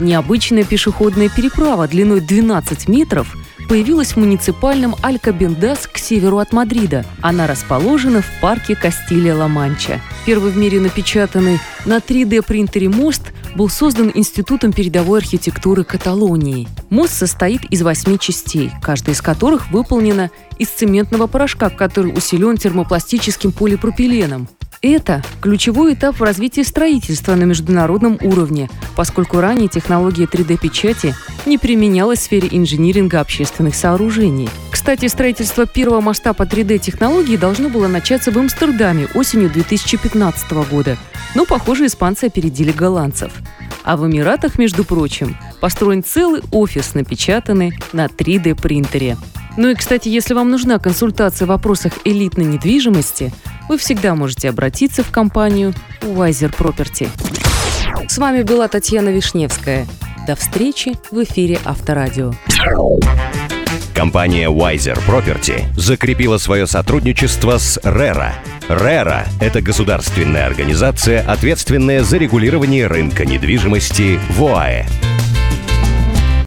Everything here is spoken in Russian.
Необычная пешеходная переправа длиной 12 метров появилась в муниципальном Алькабендас к северу от Мадрида. Она расположена в парке Кастилия-Ла-Манча. Первый в мире напечатанный на 3D-принтере мост был создан Институтом передовой архитектуры Каталонии. Мост состоит из восьми частей, каждая из которых выполнена из цементного порошка, который усилен термопластическим полипропиленом. Это ключевой этап в развитии строительства на международном уровне, поскольку ранее технология 3D-печати не применялась в сфере инжиниринга общественных сооружений. Кстати, строительство первого моста по 3D-технологии должно было начаться в Амстердаме осенью 2015 года, но, похоже, испанцы опередили голландцев. А в Эмиратах, между прочим, построен целый офис, напечатанный на 3D-принтере. Ну и, кстати, если вам нужна консультация в вопросах элитной недвижимости – вы всегда можете обратиться в компанию Wiser Property. С вами была Татьяна Вишневская. До встречи в эфире Авторадио. Компания Wiser Property закрепила свое сотрудничество с RERA. RERA – это государственная организация, ответственная за регулирование рынка недвижимости в ОАЭ.